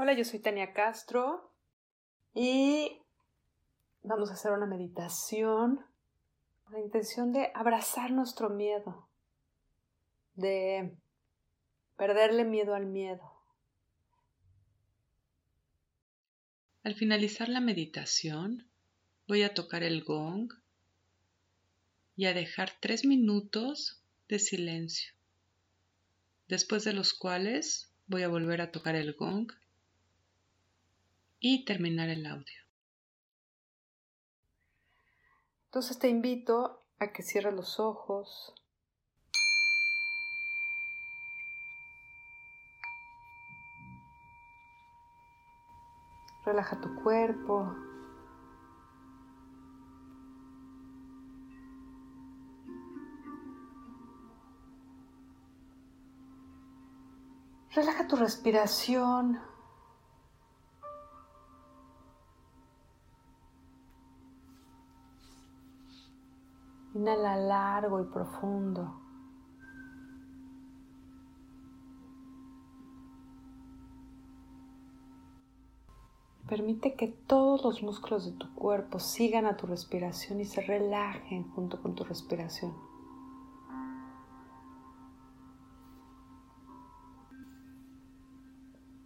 Hola, yo soy Tania Castro y vamos a hacer una meditación con la intención de abrazar nuestro miedo, de perderle miedo al miedo. Al finalizar la meditación, voy a tocar el gong y a dejar tres minutos de silencio, después de los cuales voy a volver a tocar el gong y terminar el audio. Entonces te invito a que cierres los ojos. Relaja tu cuerpo. Relaja tu respiración. Inhala largo y profundo. Permite que todos los músculos de tu cuerpo sigan a tu respiración y se relajen junto con tu respiración.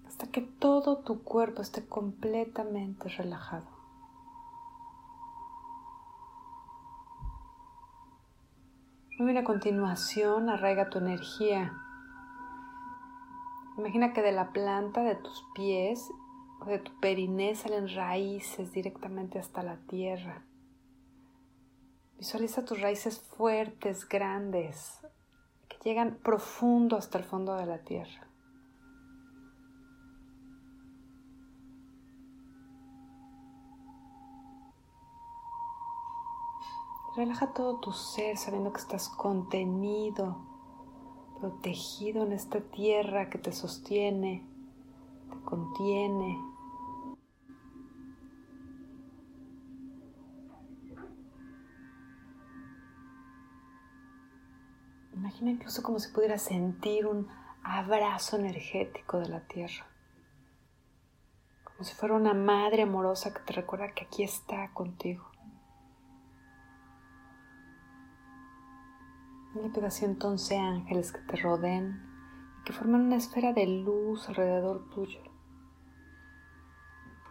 Hasta que todo tu cuerpo esté completamente relajado. Muy a continuación arraiga tu energía. Imagina que de la planta de tus pies o de tu periné salen raíces directamente hasta la tierra. Visualiza tus raíces fuertes, grandes, que llegan profundo hasta el fondo de la tierra. Relaja todo tu ser sabiendo que estás contenido, protegido en esta tierra que te sostiene, te contiene. Imagina incluso como si pudieras sentir un abrazo energético de la tierra. Como si fuera una madre amorosa que te recuerda que aquí está contigo. Pido así entonces ángeles que te rodeen y que formen una esfera de luz alrededor tuyo.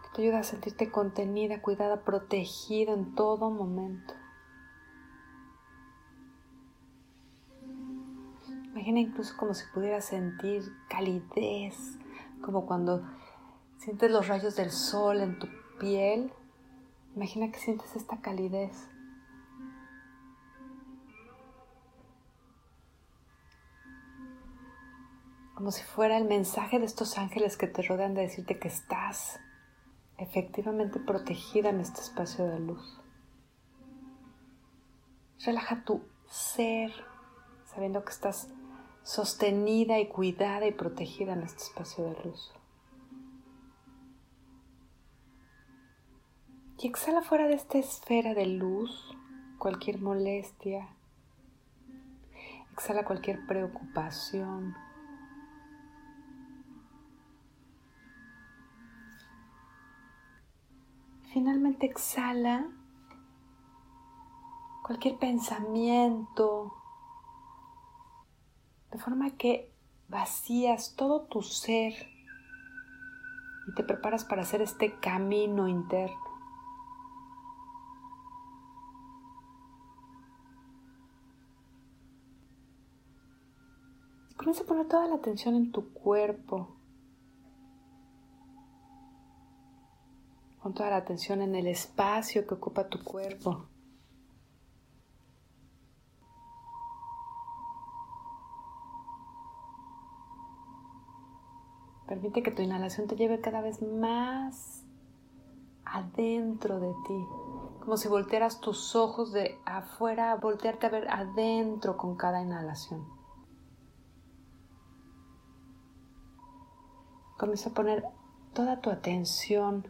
Que te ayude a sentirte contenida, cuidada, protegida en todo momento. Imagina incluso como si pudieras sentir calidez, como cuando sientes los rayos del sol en tu piel. Imagina que sientes esta calidez. Como si fuera el mensaje de estos ángeles que te rodean de decirte que estás efectivamente protegida en este espacio de luz. Relaja tu ser sabiendo que estás sostenida y cuidada y protegida en este espacio de luz. Y exhala fuera de esta esfera de luz cualquier molestia, exhala cualquier preocupación, Finalmente exhala cualquier pensamiento, de forma que vacías todo tu ser y te preparas para hacer este camino interno. Comienza a poner toda la atención en tu cuerpo. Toda la atención en el espacio que ocupa tu cuerpo. Permite que tu inhalación te lleve cada vez más adentro de ti, como si voltearas tus ojos de afuera voltearte a ver adentro con cada inhalación. Comienza a poner toda tu atención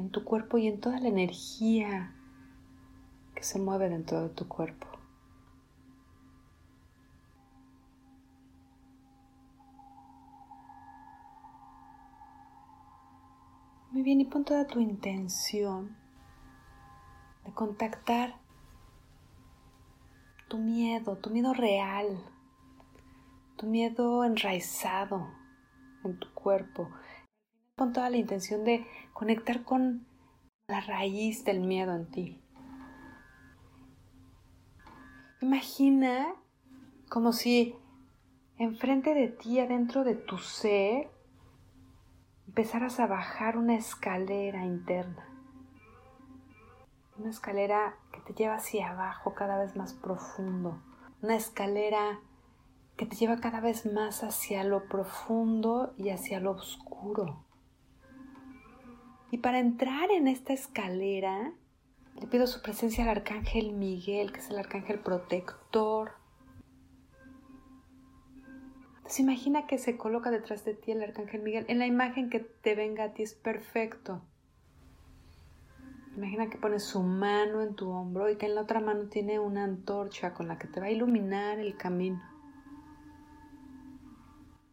en tu cuerpo y en toda la energía que se mueve dentro de tu cuerpo. Muy bien, y pon toda tu intención de contactar tu miedo, tu miedo real, tu miedo enraizado en tu cuerpo. Pon toda la intención de conectar con la raíz del miedo en ti. Imagina como si enfrente de ti, adentro de tu ser, empezaras a bajar una escalera interna. Una escalera que te lleva hacia abajo cada vez más profundo. Una escalera que te lleva cada vez más hacia lo profundo y hacia lo oscuro. Y para entrar en esta escalera, le pido su presencia al arcángel Miguel, que es el arcángel protector. Entonces imagina que se coloca detrás de ti el arcángel Miguel. En la imagen que te venga a ti es perfecto. Imagina que pones su mano en tu hombro y que en la otra mano tiene una antorcha con la que te va a iluminar el camino.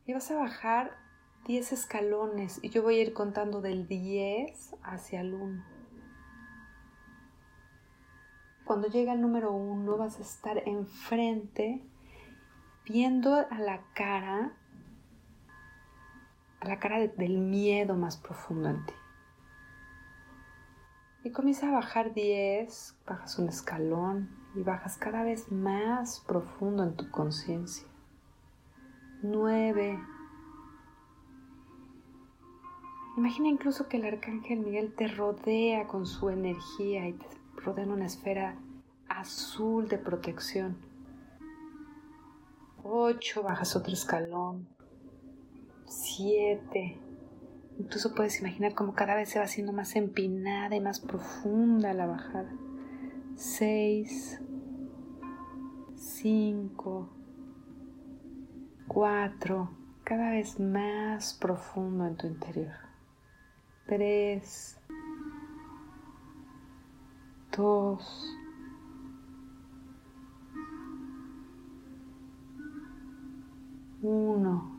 Y vas a bajar 10 escalones y yo voy a ir contando del 10 hacia el 1. Cuando llega el número 1 vas a estar enfrente viendo a la cara, a la cara del miedo más profundo en ti. Y comienza a bajar 10, bajas un escalón y bajas cada vez más profundo en tu conciencia. 9, Imagina incluso que el arcángel Miguel te rodea con su energía y te rodea en una esfera azul de protección. 8, bajas otro escalón. 7. Incluso puedes imaginar cómo cada vez se va haciendo más empinada y más profunda la bajada. 6, 5, 4, cada vez más profundo en tu interior tres, dos, uno.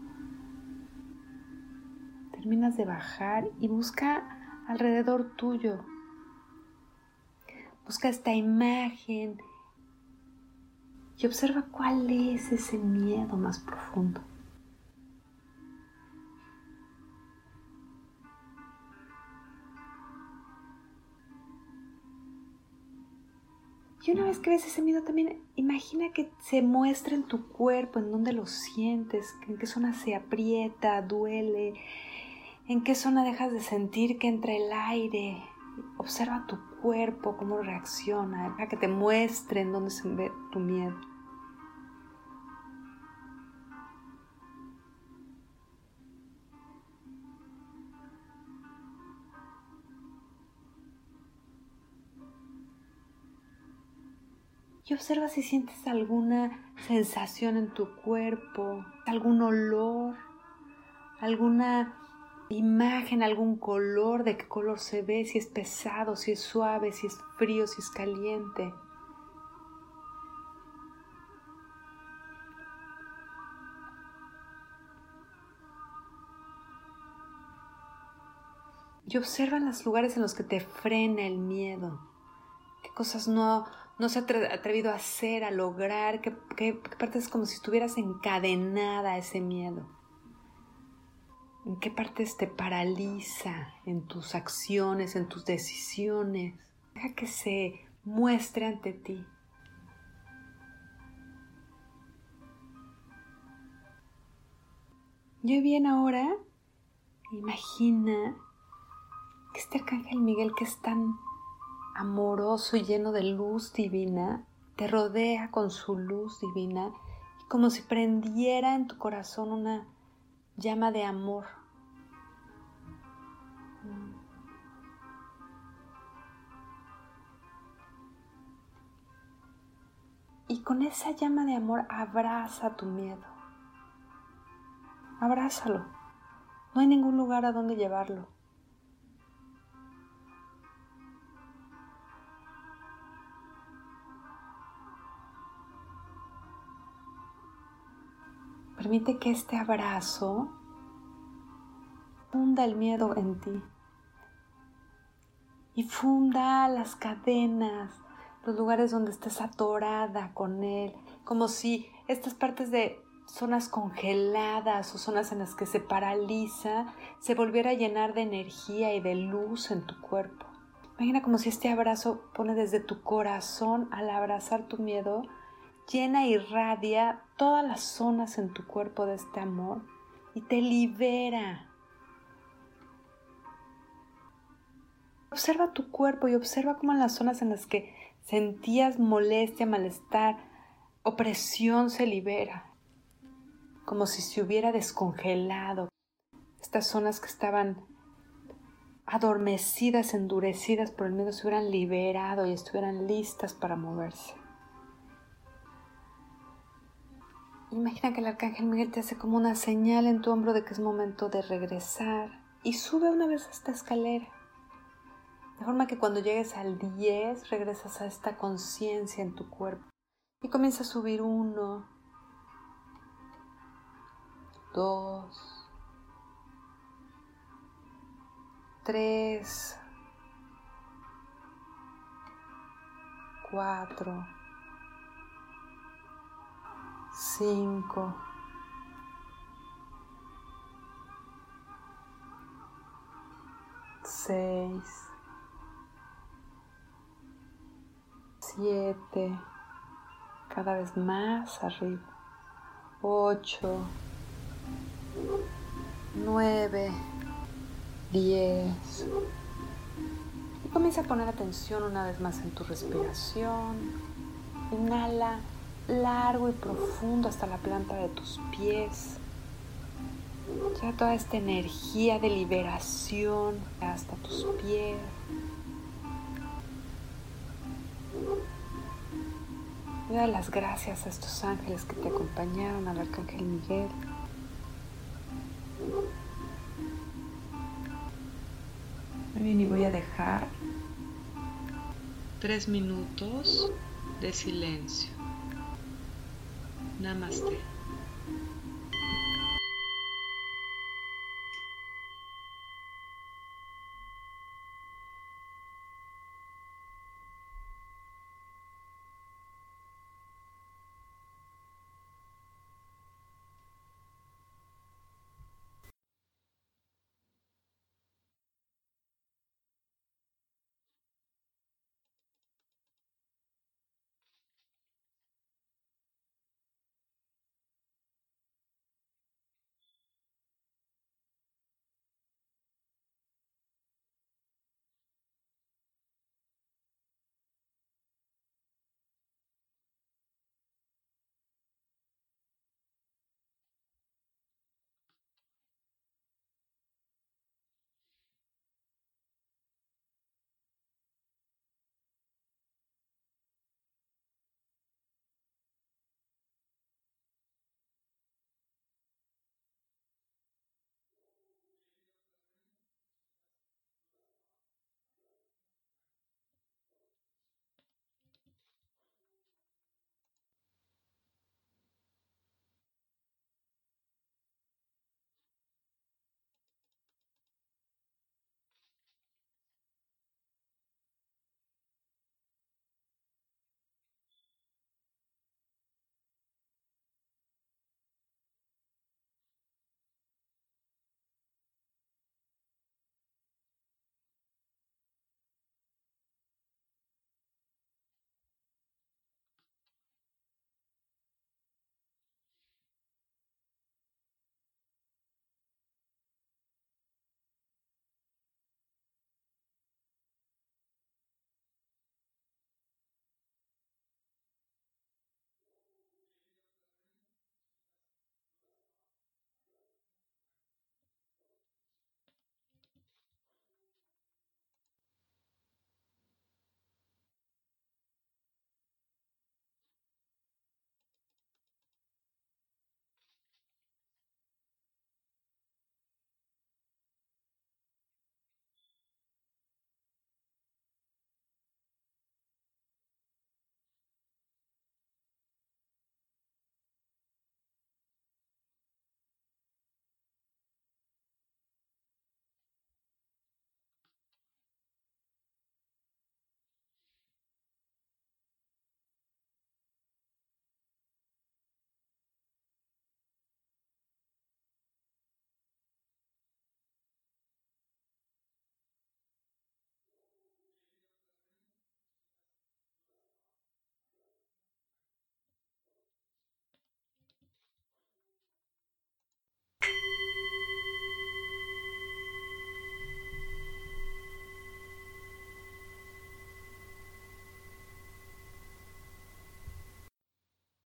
Terminas de bajar y busca alrededor tuyo. Busca esta imagen y observa cuál es ese miedo más profundo. Y una vez que ves ese miedo también, imagina que se muestra en tu cuerpo, en dónde lo sientes, en qué zona se aprieta, duele, en qué zona dejas de sentir que entra el aire. Observa tu cuerpo, cómo reacciona, para que te muestre en dónde se ve tu miedo. Y observa si sientes alguna sensación en tu cuerpo, algún olor, alguna imagen, algún color, de qué color se ve, si es pesado, si es suave, si es frío, si es caliente. Y observa los lugares en los que te frena el miedo, qué cosas no, no se ha atrevido a hacer, a lograr, que, que, parte es como si estuvieras encadenada a ese miedo. ¿En qué partes te paraliza en tus acciones, en tus decisiones? Deja que se muestre ante ti. Yo bien ahora, imagina que este arcángel Miguel que es tan amoroso y lleno de luz divina, te rodea con su luz divina y como si prendiera en tu corazón una llama de amor. Y con esa llama de amor abraza tu miedo. Abrázalo. No hay ningún lugar a donde llevarlo. Permite que este abrazo funda el miedo en ti y funda las cadenas, los lugares donde estés atorada con él, como si estas partes de zonas congeladas o zonas en las que se paraliza se volviera a llenar de energía y de luz en tu cuerpo. Imagina como si este abrazo pone desde tu corazón al abrazar tu miedo, llena y irradia todas las zonas en tu cuerpo de este amor y te libera. Observa tu cuerpo y observa cómo en las zonas en las que sentías molestia, malestar, opresión se libera como si se hubiera descongelado. Estas zonas que estaban adormecidas, endurecidas por el miedo, se hubieran liberado y estuvieran listas para moverse. Imagina que el arcángel Miguel te hace como una señal en tu hombro de que es momento de regresar y sube una vez a esta escalera. De forma que cuando llegues al 10 regresas a esta conciencia en tu cuerpo y comienza a subir uno, dos, tres, cuatro, cinco, seis, siete, cada vez más arriba, ocho, 9, 10. Y comienza a poner atención una vez más en tu respiración. Inhala largo y profundo hasta la planta de tus pies. Ya toda esta energía de liberación hasta tus pies. Y da las gracias a estos ángeles que te acompañaron, al arcángel Miguel. Muy bien, y voy a dejar tres minutos de silencio. Namaste.